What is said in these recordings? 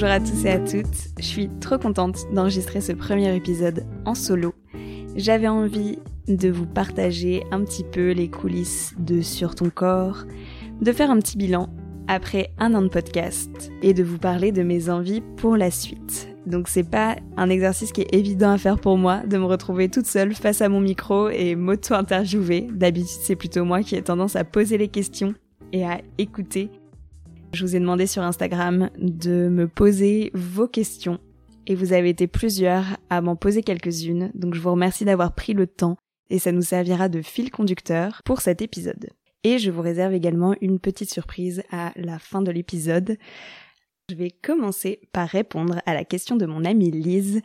Bonjour à tous et à toutes, je suis trop contente d'enregistrer ce premier épisode en solo. J'avais envie de vous partager un petit peu les coulisses de Sur ton corps, de faire un petit bilan après un an de podcast et de vous parler de mes envies pour la suite. Donc c'est pas un exercice qui est évident à faire pour moi de me retrouver toute seule face à mon micro et m'auto-interviewer. D'habitude c'est plutôt moi qui ai tendance à poser les questions et à écouter. Je vous ai demandé sur Instagram de me poser vos questions et vous avez été plusieurs à m'en poser quelques-unes, donc je vous remercie d'avoir pris le temps et ça nous servira de fil conducteur pour cet épisode. Et je vous réserve également une petite surprise à la fin de l'épisode. Je vais commencer par répondre à la question de mon amie Lise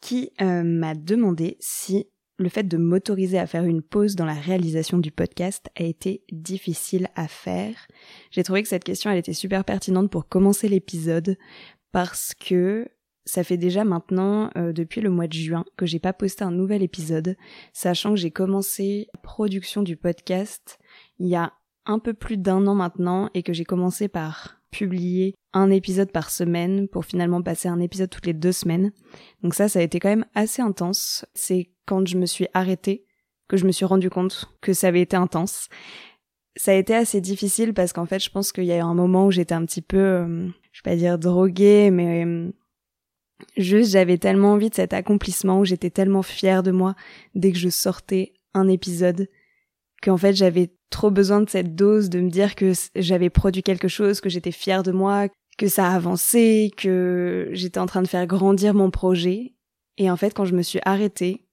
qui euh, m'a demandé si le fait de m'autoriser à faire une pause dans la réalisation du podcast a été difficile à faire. J'ai trouvé que cette question elle était super pertinente pour commencer l'épisode parce que ça fait déjà maintenant euh, depuis le mois de juin que j'ai pas posté un nouvel épisode, sachant que j'ai commencé la production du podcast il y a un peu plus d'un an maintenant et que j'ai commencé par publier un épisode par semaine pour finalement passer un épisode toutes les deux semaines. Donc ça, ça a été quand même assez intense. C'est quand je me suis arrêtée que je me suis rendu compte que ça avait été intense. Ça a été assez difficile parce qu'en fait, je pense qu'il y a eu un moment où j'étais un petit peu, euh, je vais pas dire droguée, mais euh, juste j'avais tellement envie de cet accomplissement où j'étais tellement fière de moi dès que je sortais un épisode qu'en fait j'avais trop besoin de cette dose de me dire que j'avais produit quelque chose, que j'étais fière de moi, que ça a avancé, que j'étais en train de faire grandir mon projet. Et en fait, quand je me suis arrêtée,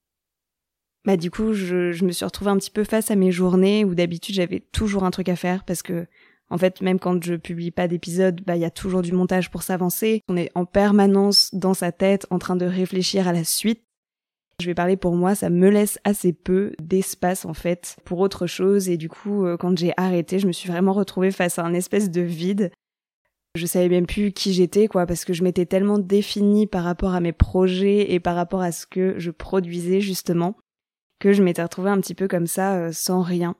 bah du coup, je, je me suis retrouvée un petit peu face à mes journées où d'habitude j'avais toujours un truc à faire parce que en fait, même quand je publie pas d'épisode, bah il y a toujours du montage pour s'avancer. On est en permanence dans sa tête en train de réfléchir à la suite. Je vais parler pour moi, ça me laisse assez peu d'espace en fait pour autre chose et du coup euh, quand j'ai arrêté, je me suis vraiment retrouvée face à un espèce de vide. Je savais même plus qui j'étais quoi parce que je m'étais tellement définie par rapport à mes projets et par rapport à ce que je produisais justement que je m'étais retrouvée un petit peu comme ça euh, sans rien.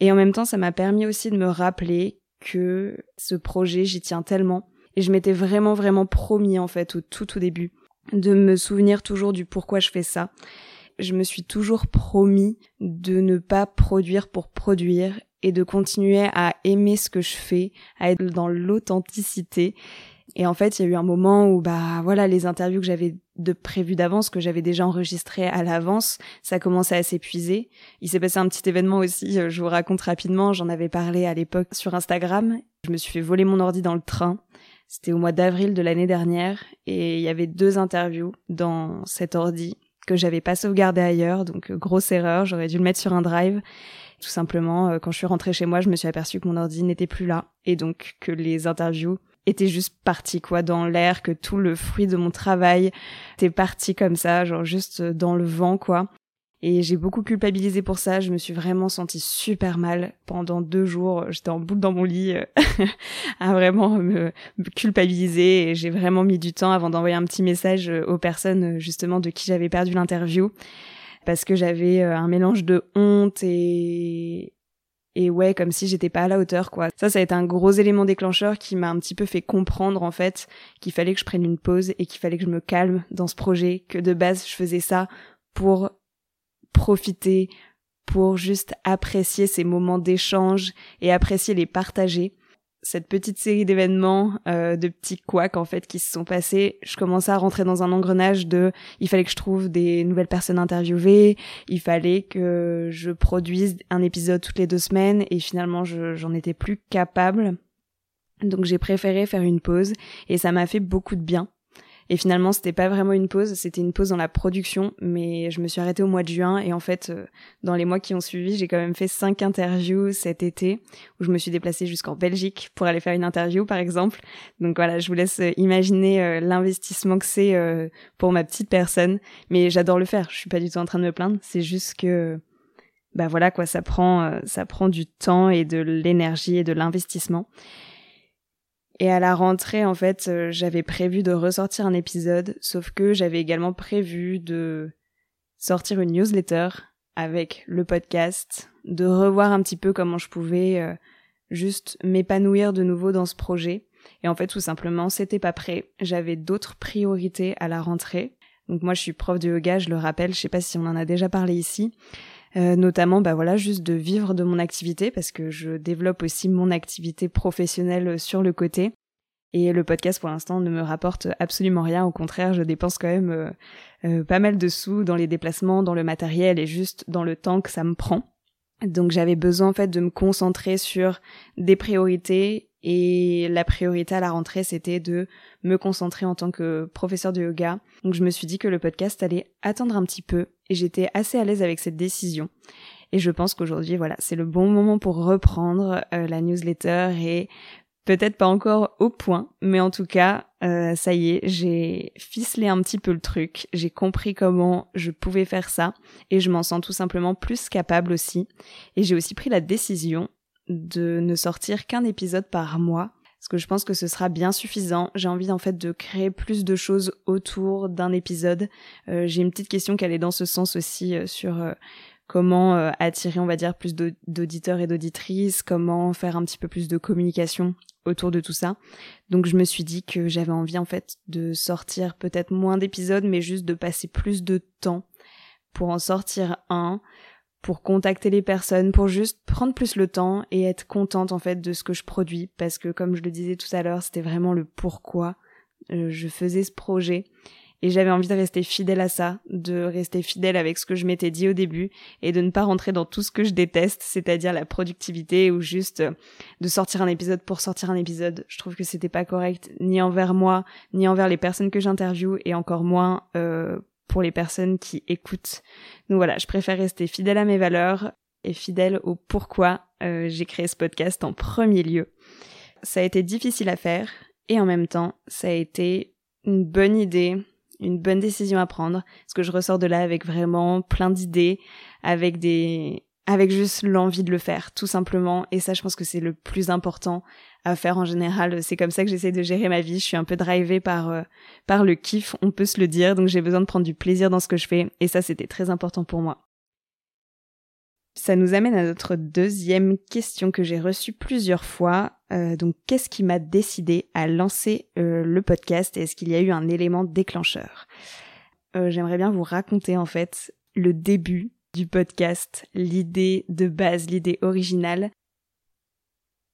Et en même temps, ça m'a permis aussi de me rappeler que ce projet, j'y tiens tellement et je m'étais vraiment vraiment promis en fait au tout tout début de me souvenir toujours du pourquoi je fais ça. Je me suis toujours promis de ne pas produire pour produire et de continuer à aimer ce que je fais, à être dans l'authenticité. Et en fait, il y a eu un moment où, bah, voilà, les interviews que j'avais de prévues d'avance, que j'avais déjà enregistrées à l'avance, ça commençait à s'épuiser. Il s'est passé un petit événement aussi, euh, je vous raconte rapidement, j'en avais parlé à l'époque sur Instagram. Je me suis fait voler mon ordi dans le train. C'était au mois d'avril de l'année dernière et il y avait deux interviews dans cet ordi que j'avais pas sauvegardé ailleurs, donc euh, grosse erreur, j'aurais dû le mettre sur un drive. Tout simplement, euh, quand je suis rentrée chez moi, je me suis aperçue que mon ordi n'était plus là et donc que les interviews étaient juste parties quoi dans l'air, que tout le fruit de mon travail était parti comme ça, genre juste dans le vent quoi. Et j'ai beaucoup culpabilisé pour ça. Je me suis vraiment sentie super mal pendant deux jours. J'étais en boule dans mon lit euh, à vraiment me, culpabiliser. Et j'ai vraiment mis du temps avant d'envoyer un petit message euh, aux personnes euh, justement de qui j'avais perdu l'interview. Parce que j'avais un mélange de honte et, et ouais, comme si j'étais pas à la hauteur, quoi. Ça, ça a été un gros élément déclencheur qui m'a un petit peu fait comprendre, en fait, qu'il fallait que je prenne une pause et qu'il fallait que je me calme dans ce projet, que de base, je faisais ça pour profiter, pour juste apprécier ces moments d'échange et apprécier les partager. Cette petite série d'événements, euh, de petits couacs en fait qui se sont passés, je commençais à rentrer dans un engrenage de il fallait que je trouve des nouvelles personnes interviewées, il fallait que je produise un épisode toutes les deux semaines et finalement j'en étais plus capable. Donc j'ai préféré faire une pause et ça m'a fait beaucoup de bien et finalement, c'était pas vraiment une pause, c'était une pause dans la production, mais je me suis arrêtée au mois de juin et en fait, euh, dans les mois qui ont suivi, j'ai quand même fait cinq interviews cet été où je me suis déplacée jusqu'en Belgique pour aller faire une interview, par exemple. Donc voilà, je vous laisse euh, imaginer euh, l'investissement que c'est pour ma petite personne, mais j'adore le faire. Je suis pas du tout en train de me plaindre, c'est juste que bah voilà quoi, ça prend ça prend du temps et de l'énergie et de l'investissement. Et à la rentrée, en fait, euh, j'avais prévu de ressortir un épisode, sauf que j'avais également prévu de sortir une newsletter avec le podcast, de revoir un petit peu comment je pouvais euh, juste m'épanouir de nouveau dans ce projet. Et en fait, tout simplement, c'était pas prêt. J'avais d'autres priorités à la rentrée. Donc moi, je suis prof de yoga, je le rappelle, je sais pas si on en a déjà parlé ici. Euh, notamment bah voilà juste de vivre de mon activité parce que je développe aussi mon activité professionnelle sur le côté. Et le podcast pour l'instant ne me rapporte absolument rien. Au contraire je dépense quand même euh, euh, pas mal de sous dans les déplacements dans le matériel et juste dans le temps que ça me prend. Donc j'avais besoin en fait de me concentrer sur des priorités et la priorité à la rentrée, c'était de me concentrer en tant que professeur de yoga. Donc je me suis dit que le podcast allait attendre un petit peu et j'étais assez à l'aise avec cette décision. Et je pense qu'aujourd'hui, voilà, c'est le bon moment pour reprendre euh, la newsletter et peut-être pas encore au point, mais en tout cas, euh, ça y est, j'ai ficelé un petit peu le truc, j'ai compris comment je pouvais faire ça et je m'en sens tout simplement plus capable aussi. Et j'ai aussi pris la décision de ne sortir qu'un épisode par mois parce que je pense que ce sera bien suffisant. J'ai envie en fait de créer plus de choses autour d'un épisode. Euh, j'ai une petite question qui allait dans ce sens aussi euh, sur euh, comment attirer, on va dire, plus d'auditeurs et d'auditrices, comment faire un petit peu plus de communication autour de tout ça. Donc je me suis dit que j'avais envie en fait de sortir peut-être moins d'épisodes, mais juste de passer plus de temps pour en sortir un, pour contacter les personnes, pour juste prendre plus le temps et être contente en fait de ce que je produis parce que comme je le disais tout à l'heure, c'était vraiment le pourquoi euh, je faisais ce projet et j'avais envie de rester fidèle à ça, de rester fidèle avec ce que je m'étais dit au début et de ne pas rentrer dans tout ce que je déteste, c'est-à-dire la productivité ou juste euh, de sortir un épisode pour sortir un épisode. Je trouve que c'était pas correct ni envers moi, ni envers les personnes que j'interviewe et encore moins euh, pour les personnes qui écoutent. Donc voilà, je préfère rester fidèle à mes valeurs et fidèle au pourquoi euh, j'ai créé ce podcast en premier lieu. Ça a été difficile à faire et en même temps, ça a été une bonne idée, une bonne décision à prendre parce que je ressors de là avec vraiment plein d'idées, avec des avec juste l'envie de le faire tout simplement et ça je pense que c'est le plus important à faire en général. C'est comme ça que j'essaie de gérer ma vie. Je suis un peu drivée par euh, par le kiff on peut se le dire. Donc j'ai besoin de prendre du plaisir dans ce que je fais. Et ça c'était très important pour moi. Ça nous amène à notre deuxième question que j'ai reçue plusieurs fois. Euh, donc, qu'est-ce qui m'a décidé à lancer euh, le podcast? Est-ce qu'il y a eu un élément déclencheur? J'aimerais bien vous raconter en fait le début du podcast, l'idée de base, l'idée originale.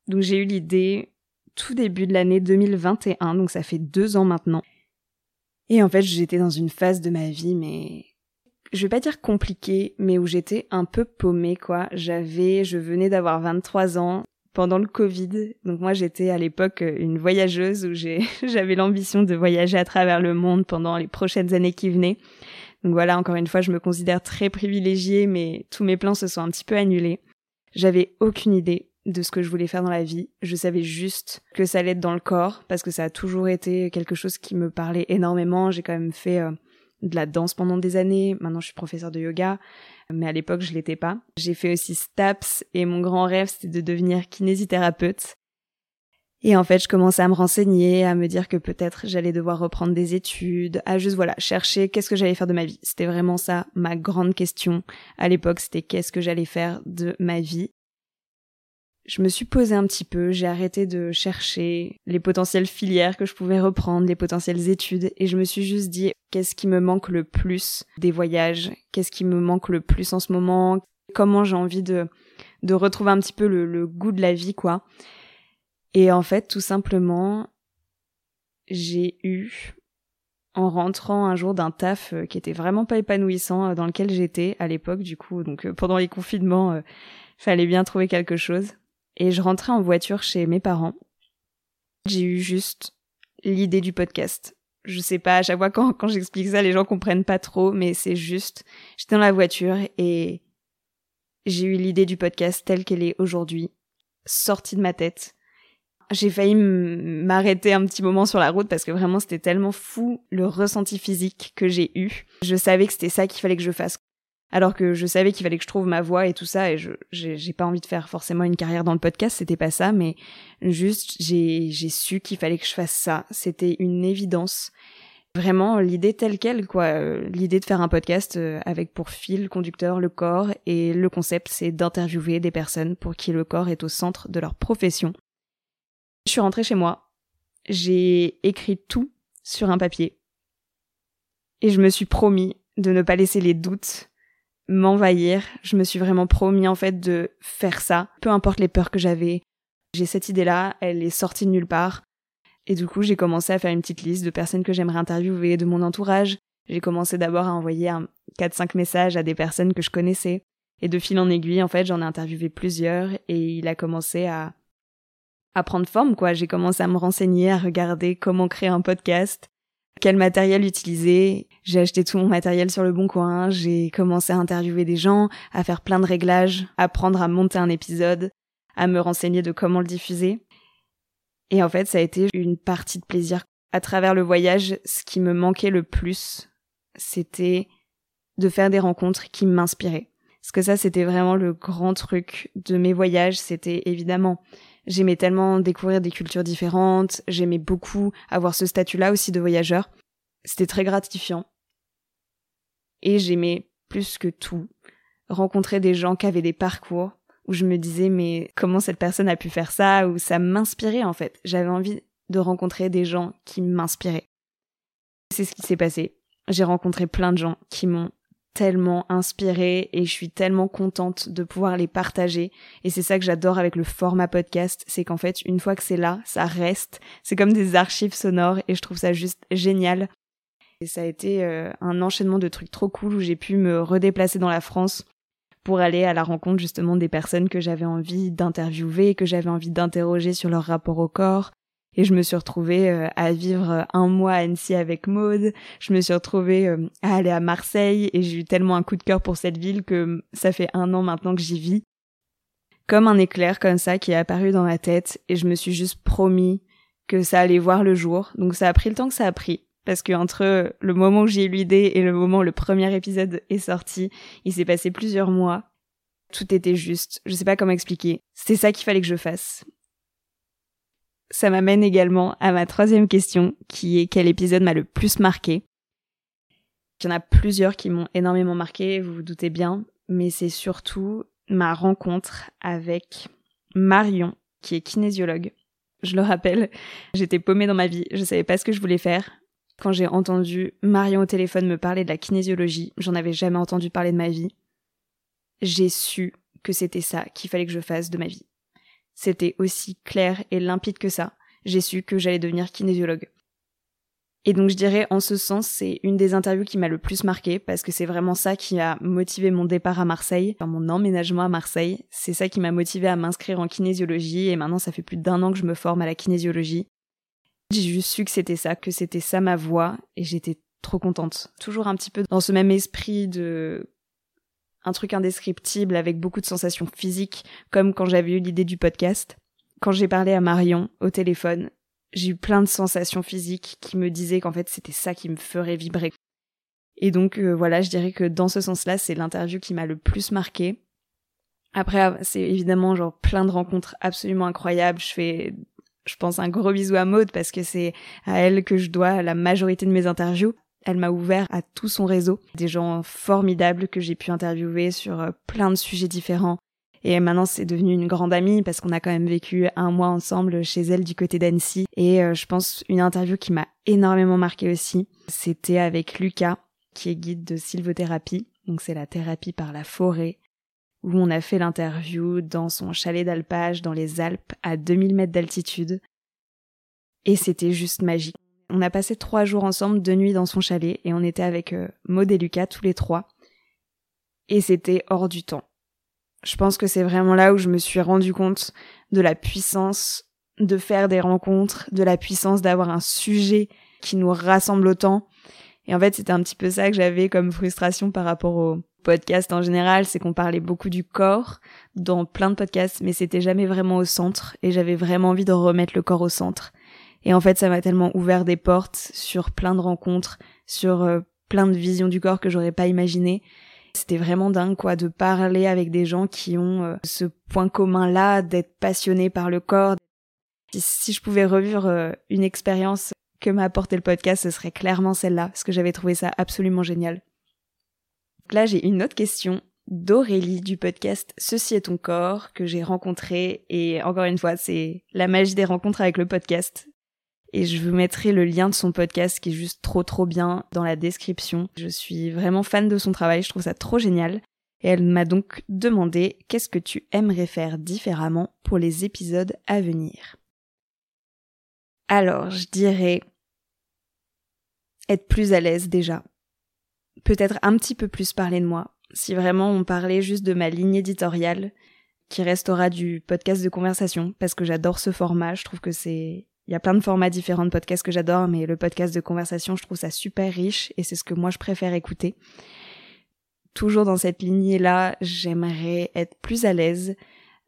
Donc j'ai eu l'idée tout début de l'année 2021, donc ça fait deux ans maintenant. Et en fait j'étais dans une phase de ma vie, mais je vais pas dire compliquée, mais où j'étais un peu paumée quoi. J'avais, je venais d'avoir 23 ans pendant le Covid, donc moi j'étais à l'époque une voyageuse où j'avais l'ambition de voyager à travers le monde pendant les prochaines années qui venaient. Donc voilà, encore une fois, je me considère très privilégiée, mais tous mes plans se sont un petit peu annulés. J'avais aucune idée de ce que je voulais faire dans la vie. Je savais juste que ça allait être dans le corps, parce que ça a toujours été quelque chose qui me parlait énormément. J'ai quand même fait euh, de la danse pendant des années. Maintenant, je suis professeur de yoga, mais à l'époque, je l'étais pas. J'ai fait aussi STAPS, et mon grand rêve, c'était de devenir kinésithérapeute. Et en fait, je commençais à me renseigner, à me dire que peut-être j'allais devoir reprendre des études, à juste voilà, chercher qu'est-ce que j'allais faire de ma vie. C'était vraiment ça ma grande question à l'époque, c'était qu'est-ce que j'allais faire de ma vie. Je me suis posé un petit peu, j'ai arrêté de chercher les potentielles filières que je pouvais reprendre, les potentielles études, et je me suis juste dit qu'est-ce qui me manque le plus des voyages, qu'est-ce qui me manque le plus en ce moment, comment j'ai envie de, de retrouver un petit peu le, le goût de la vie, quoi. Et en fait, tout simplement, j'ai eu, en rentrant un jour d'un taf euh, qui était vraiment pas épanouissant, euh, dans lequel j'étais à l'époque, du coup, donc euh, pendant les confinements, euh, fallait bien trouver quelque chose. Et je rentrais en voiture chez mes parents. J'ai eu juste l'idée du podcast. Je sais pas, à chaque fois quand, quand j'explique ça, les gens comprennent pas trop, mais c'est juste, j'étais dans la voiture et j'ai eu l'idée du podcast telle qu'elle est aujourd'hui, sortie de ma tête j'ai failli m'arrêter un petit moment sur la route parce que vraiment c'était tellement fou le ressenti physique que j'ai eu. Je savais que c'était ça qu'il fallait que je fasse. Alors que je savais qu'il fallait que je trouve ma voix et tout ça et je j'ai pas envie de faire forcément une carrière dans le podcast, c'était pas ça mais juste j'ai j'ai su qu'il fallait que je fasse ça, c'était une évidence. Vraiment l'idée telle quelle quoi, euh, l'idée de faire un podcast euh, avec pour fil conducteur le corps et le concept c'est d'interviewer des personnes pour qui le corps est au centre de leur profession je suis rentrée chez moi. j'ai écrit tout sur un papier. Et je me suis promis de ne pas laisser les doutes m'envahir. Je me suis vraiment promis en fait de faire ça, peu importe les peurs que j'avais. J'ai cette idée-là, elle est sortie de nulle part. Et du coup, j'ai commencé à faire une petite liste de personnes que j'aimerais interviewer de mon entourage. J'ai commencé d'abord à envoyer un 4-5 messages à des personnes que je connaissais. Et de fil en aiguille, en fait, j'en ai interviewé plusieurs et il a commencé à, à prendre forme, quoi. J'ai commencé à me renseigner, à regarder comment créer un podcast, quel matériel utiliser. J'ai acheté tout mon matériel sur le bon coin, j'ai commencé à interviewer des gens, à faire plein de réglages, apprendre à monter un épisode, à me renseigner de comment le diffuser. Et en fait, ça a été une partie de plaisir. À travers le voyage, ce qui me manquait le plus, c'était de faire des rencontres qui m'inspiraient. Parce que ça, c'était vraiment le grand truc de mes voyages. C'était évidemment, j'aimais tellement découvrir des cultures différentes. J'aimais beaucoup avoir ce statut-là aussi de voyageur. C'était très gratifiant. Et j'aimais plus que tout rencontrer des gens qui avaient des parcours où je me disais mais comment cette personne a pu faire ça? Ou ça m'inspirait en fait. J'avais envie de rencontrer des gens qui m'inspiraient. C'est ce qui s'est passé. J'ai rencontré plein de gens qui m'ont tellement inspirée et je suis tellement contente de pouvoir les partager. Et c'est ça que j'adore avec le format podcast, c'est qu'en fait, une fois que c'est là, ça reste. C'est comme des archives sonores et je trouve ça juste génial. Et ça a été euh, un enchaînement de trucs trop cool où j'ai pu me redéplacer dans la France pour aller à la rencontre justement des personnes que j'avais envie d'interviewer, que j'avais envie d'interroger sur leur rapport au corps, et je me suis retrouvée euh, à vivre euh, un mois à Annecy avec Maude. Je me suis retrouvée euh, à aller à Marseille et j'ai eu tellement un coup de cœur pour cette ville que ça fait un an maintenant que j'y vis. Comme un éclair comme ça qui est apparu dans ma tête et je me suis juste promis que ça allait voir le jour. Donc ça a pris le temps que ça a pris. Parce que entre le moment où j'ai eu l'idée et le moment où le premier épisode est sorti, il s'est passé plusieurs mois. Tout était juste. Je sais pas comment expliquer. C'était ça qu'il fallait que je fasse. Ça m'amène également à ma troisième question, qui est quel épisode m'a le plus marqué? Il y en a plusieurs qui m'ont énormément marqué, vous vous doutez bien, mais c'est surtout ma rencontre avec Marion, qui est kinésiologue. Je le rappelle, j'étais paumée dans ma vie, je savais pas ce que je voulais faire. Quand j'ai entendu Marion au téléphone me parler de la kinésiologie, j'en avais jamais entendu parler de ma vie. J'ai su que c'était ça qu'il fallait que je fasse de ma vie c'était aussi clair et limpide que ça. J'ai su que j'allais devenir kinésiologue. Et donc je dirais en ce sens, c'est une des interviews qui m'a le plus marqué parce que c'est vraiment ça qui a motivé mon départ à Marseille, enfin mon emménagement à Marseille. C'est ça qui m'a motivé à m'inscrire en kinésiologie et maintenant ça fait plus d'un an que je me forme à la kinésiologie. J'ai juste su que c'était ça, que c'était ça ma voie et j'étais trop contente. Toujours un petit peu dans ce même esprit de un truc indescriptible avec beaucoup de sensations physiques, comme quand j'avais eu l'idée du podcast. Quand j'ai parlé à Marion au téléphone, j'ai eu plein de sensations physiques qui me disaient qu'en fait c'était ça qui me ferait vibrer. Et donc euh, voilà, je dirais que dans ce sens-là, c'est l'interview qui m'a le plus marqué. Après, c'est évidemment genre plein de rencontres absolument incroyables. Je fais, je pense un gros bisou à Maude parce que c'est à elle que je dois la majorité de mes interviews. Elle m'a ouvert à tout son réseau, des gens formidables que j'ai pu interviewer sur euh, plein de sujets différents. Et maintenant, c'est devenu une grande amie parce qu'on a quand même vécu un mois ensemble chez elle du côté d'Annecy. Et euh, je pense une interview qui m'a énormément marqué aussi, c'était avec Lucas, qui est guide de sylvothérapie. Donc c'est la thérapie par la forêt, où on a fait l'interview dans son chalet d'alpage dans les Alpes à 2000 mètres d'altitude. Et c'était juste magique. On a passé trois jours ensemble, deux nuits dans son chalet, et on était avec euh, Maud et Lucas tous les trois. Et c'était hors du temps. Je pense que c'est vraiment là où je me suis rendu compte de la puissance de faire des rencontres, de la puissance d'avoir un sujet qui nous rassemble autant. Et en fait, c'était un petit peu ça que j'avais comme frustration par rapport au podcast en général, c'est qu'on parlait beaucoup du corps dans plein de podcasts, mais c'était jamais vraiment au centre, et j'avais vraiment envie de remettre le corps au centre. Et en fait, ça m'a tellement ouvert des portes sur plein de rencontres, sur euh, plein de visions du corps que j'aurais pas imaginé. C'était vraiment dingue, quoi, de parler avec des gens qui ont euh, ce point commun-là d'être passionnés par le corps. Si, je pouvais revivre euh, une expérience que m'a apporté le podcast, ce serait clairement celle-là, parce que j'avais trouvé ça absolument génial. là, j'ai une autre question d'Aurélie du podcast Ceci est ton corps que j'ai rencontré et encore une fois, c'est la magie des rencontres avec le podcast Et je vous mettrai le lien de son podcast qui est juste trop trop bien dans la description. Je suis vraiment fan de son travail, je trouve ça trop génial. Et elle m'a donc demandé qu'est-ce que tu aimerais faire différemment pour les épisodes à venir? Alors, je dirais être plus à l'aise déjà. Peut-être un petit peu plus parler de moi. Si vraiment on parlait juste de ma ligne éditoriale, qui restera du podcast de conversation, parce que j'adore ce format, je trouve que c'est... Il y a plein de formats différents de podcasts que j'adore, mais le podcast de conversation, je trouve ça super riche, et c'est ce que moi je préfère écouter. Toujours dans cette lignée-là, j'aimerais être plus à l'aise,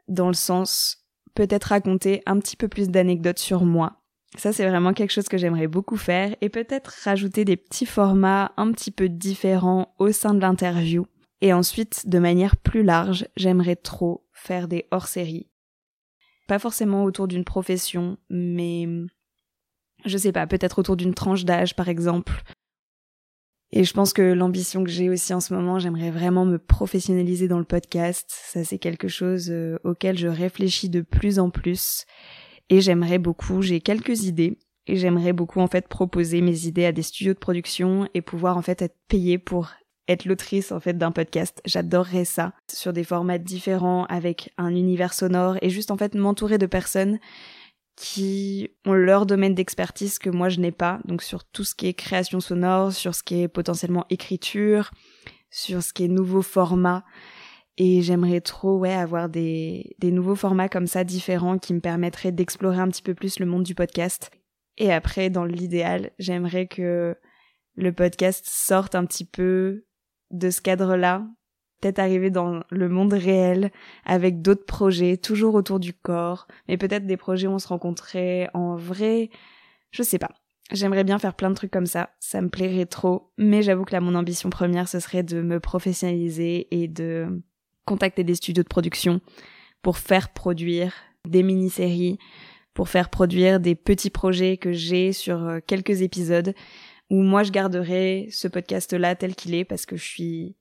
dans le sens peut-être raconter un petit peu plus d'anecdotes sur moi, ça, c'est vraiment quelque chose que j'aimerais beaucoup faire et peut-être rajouter des petits formats un petit peu différents au sein de l'interview. Et ensuite, de manière plus large, j'aimerais trop faire des hors-séries. Pas forcément autour d'une profession, mais je sais pas, peut-être autour d'une tranche d'âge par exemple. Et je pense que l'ambition que j'ai aussi en ce moment, j'aimerais vraiment me professionnaliser dans le podcast. Ça c'est quelque chose euh, auquel je réfléchis de plus en plus et j'aimerais beaucoup, j'ai quelques idées et j'aimerais beaucoup en fait proposer mes idées à des studios de production et pouvoir en fait être payée pour être l'autrice en fait d'un podcast. J'adorerais ça sur des formats différents avec un univers sonore et juste en fait m'entourer de personnes qui ont leur domaine d'expertise que moi je n'ai pas. Donc sur tout ce qui est création sonore, sur ce qui est potentiellement écriture, sur ce qui est nouveau format. Et j'aimerais trop, ouais, avoir des, des nouveaux formats comme ça différents qui me permettraient d'explorer un petit peu plus le monde du podcast. Et après, dans l'idéal, j'aimerais que le podcast sorte un petit peu de ce cadre-là, peut-être arriver dans le monde réel avec d'autres projets, toujours autour du corps, mais peut-être des projets où on se rencontrait en vrai, je sais pas. J'aimerais bien faire plein de trucs comme ça, ça me plairait trop, mais j'avoue que là mon ambition première ce serait de me professionnaliser et de contacter des studios de production pour faire produire des mini-séries, pour faire produire des petits projets que j'ai sur euh, quelques épisodes où moi je garderai ce podcast-là tel qu'il est parce que je suis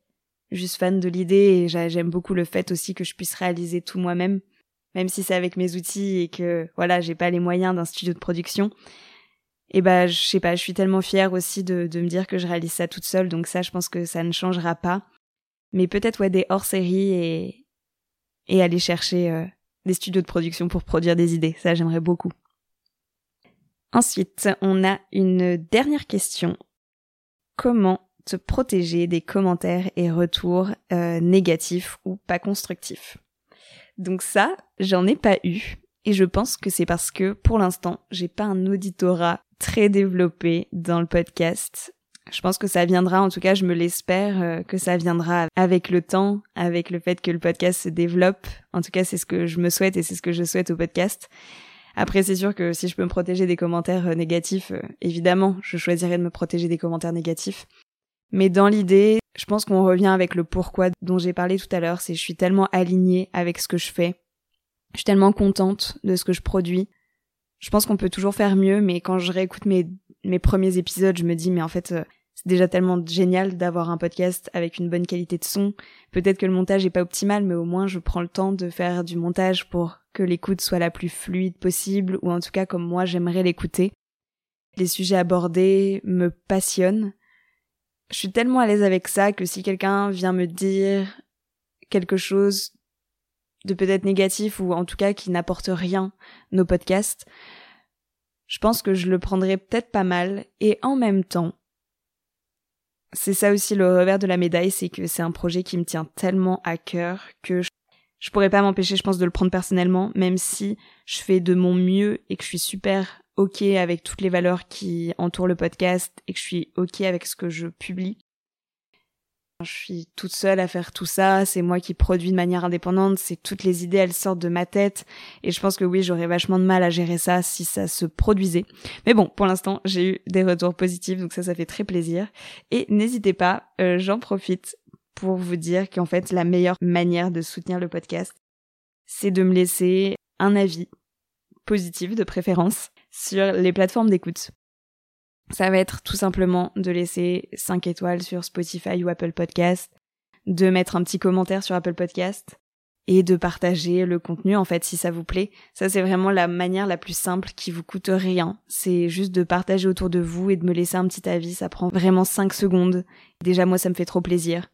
juste fan de l'idée et j'aime beaucoup le fait aussi que je puisse réaliser tout moi-même, même si c'est avec mes outils et que voilà, j'ai pas les moyens d'un studio de production. Et bah, je sais pas, je suis tellement fière aussi de, de me dire que je réalise ça toute seule, donc ça, je pense que ça ne changera pas mais peut-être ouais des hors-séries et et aller chercher euh, des studios de production pour produire des idées. Ça, j'aimerais beaucoup. Ensuite, on a une dernière question. Comment te protéger des commentaires et retours euh, négatifs ou pas constructifs? Donc ça, j'en ai pas eu. Et je pense que c'est parce que pour l'instant, j'ai pas un auditorat très développé dans le podcast. Je pense que ça viendra, en tout cas je me l'espère, euh, que ça viendra avec le temps, avec le fait que le podcast se développe. En tout cas c'est ce que je me souhaite et c'est ce que je souhaite au podcast. Après c'est sûr que si je peux me protéger des commentaires euh, négatifs, euh, évidemment je choisirais de me protéger des commentaires négatifs. Mais dans l'idée, je pense qu'on revient avec le pourquoi dont j'ai parlé tout à l'heure, c'est je suis tellement alignée avec ce que je fais. Je suis tellement contente de ce que je produis. Je pense qu'on peut toujours faire mieux, mais quand je réécoute mes, mes premiers épisodes, je me dis, mais en fait, c'est déjà tellement génial d'avoir un podcast avec une bonne qualité de son. Peut-être que le montage est pas optimal, mais au moins je prends le temps de faire du montage pour que l'écoute soit la plus fluide possible, ou en tout cas comme moi j'aimerais l'écouter. Les sujets abordés me passionnent. Je suis tellement à l'aise avec ça que si quelqu'un vient me dire quelque chose de peut-être négatif ou en tout cas qui n'apporte rien nos podcasts, je pense que je le prendrais peut-être pas mal et en même temps, c'est ça aussi le revers de la médaille, c'est que c'est un projet qui me tient tellement à cœur que je, pourrais pas m'empêcher, je pense, de le prendre personnellement, même si je fais de mon mieux et que je suis super ok avec toutes les valeurs qui entourent le podcast et que je suis ok avec ce que je publie. Je suis toute seule à faire tout ça, c'est moi qui produis de manière indépendante, c'est toutes les idées elles sortent de ma tête. Et je pense que oui j'aurais vachement de mal à gérer ça si ça se produisait. Mais bon pour l'instant j'ai eu des retours positifs donc ça ça fait très plaisir. Et n'hésitez pas, euh, j'en profite pour vous dire qu'en fait la meilleure manière de soutenir le podcast c'est de me laisser un avis positif de préférence sur les plateformes d'écoute ça va être tout simplement de laisser 5 étoiles sur Spotify ou Apple Podcast, de mettre un petit commentaire sur Apple Podcast et de partager le contenu en fait si ça vous plaît. Ça c'est vraiment la manière la plus simple qui vous coûte rien. C'est juste de partager autour de vous et de me laisser un petit avis, ça prend vraiment 5 secondes. Déjà moi ça me fait trop plaisir.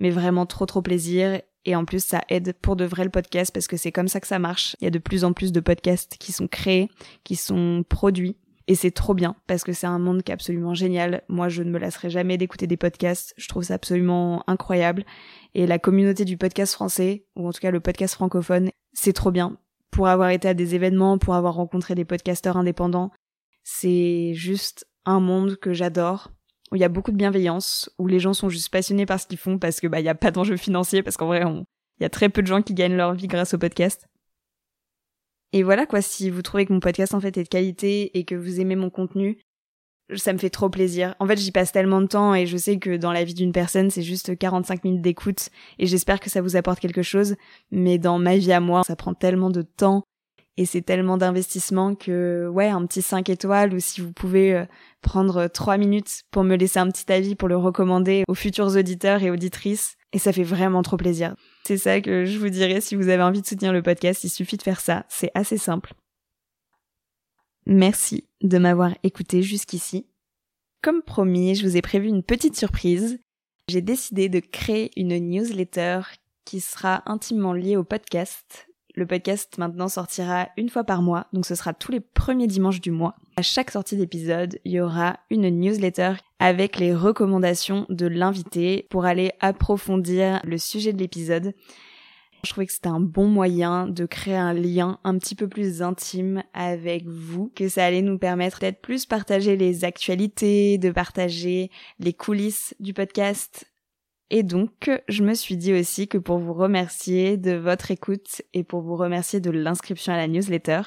Mais vraiment trop trop plaisir et en plus ça aide pour de vrai le podcast parce que c'est comme ça que ça marche. Il y a de plus en plus de podcasts qui sont créés, qui sont produits et c'est trop bien parce que c'est un monde qui est absolument génial. Moi, je ne me lasserai jamais d'écouter des podcasts. Je trouve ça absolument incroyable. Et la communauté du podcast français, ou en tout cas le podcast francophone, c'est trop bien. Pour avoir été à des événements, pour avoir rencontré des podcasteurs indépendants, c'est juste un monde que j'adore, où il y a beaucoup de bienveillance, où les gens sont juste passionnés par ce qu'ils font parce que bah il y a pas d'enjeu financier parce qu'en vrai il y a très peu de gens qui gagnent leur vie grâce au podcast. Et voilà quoi, si vous trouvez que mon podcast en fait est de qualité et que vous aimez mon contenu, ça me fait trop plaisir. En fait, j'y passe tellement de temps et je sais que dans la vie d'une personne, c'est juste 45 minutes d'écoute et j'espère que ça vous apporte quelque chose. Mais dans ma vie à moi, ça prend tellement de temps et c'est tellement d'investissement que ouais, un petit 5 étoiles ou si vous pouvez euh, prendre 3 minutes pour me laisser un petit avis pour le recommander aux futurs auditeurs et auditrices et ça fait vraiment trop plaisir. C'est ça que je vous dirais si vous avez envie de soutenir le podcast, il suffit de faire ça, c'est assez simple. Merci de m'avoir écouté jusqu'ici. Comme promis, je vous ai prévu une petite surprise. J'ai décidé de créer une newsletter qui sera intimement liée au podcast. Le podcast maintenant sortira une fois par mois, donc ce sera tous les premiers dimanches du mois. À chaque sortie d'épisode, il y aura une newsletter avec les recommandations de l'invité pour aller approfondir le sujet de l'épisode. Je trouvais que c'était un bon moyen de créer un lien un petit peu plus intime avec vous, que ça allait nous permettre d'être plus partager les actualités, de partager les coulisses du podcast. Et donc, je me suis dit aussi que pour vous remercier de votre écoute et pour vous remercier de l'inscription à la newsletter,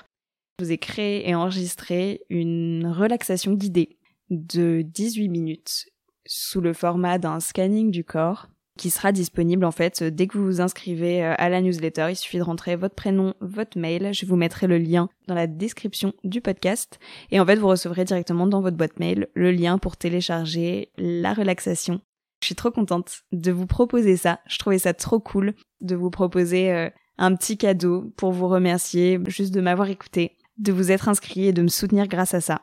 je vous ai créé et enregistré une relaxation guidée de 18 minutes sous le format d'un scanning du corps qui sera disponible en fait dès que vous vous inscrivez euh, à la newsletter. Il suffit de rentrer votre prénom, votre mail. Je vous mettrai le lien dans la description du podcast. Et en fait, vous recevrez directement dans votre boîte mail le lien pour télécharger la relaxation. Je suis trop contente de vous proposer ça. Je trouvais ça trop cool de vous proposer euh, un petit cadeau pour vous remercier juste de m'avoir écouté de vous être inscrit et de me soutenir grâce à ça.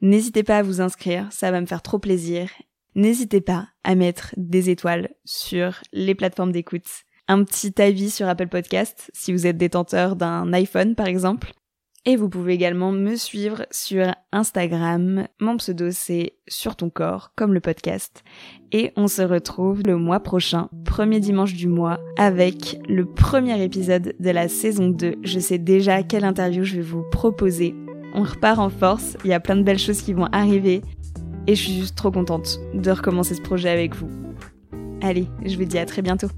N'hésitez pas à vous inscrire, ça va me faire trop plaisir. N'hésitez pas à mettre des étoiles sur les plateformes d'écoute. Un petit avis sur Apple Podcast si vous êtes détenteur d'un iPhone par exemple. Et vous pouvez également me suivre sur Instagram. Mon pseudo c'est sur ton corps, comme le podcast. Et on se retrouve le mois prochain, premier dimanche du mois, avec le premier épisode de la saison 2. Je sais déjà quelle interview je vais vous proposer. On repart en force, il y a plein de belles choses qui vont arriver. Et je suis juste trop contente de recommencer ce projet avec vous. Allez, je vous dis à très bientôt.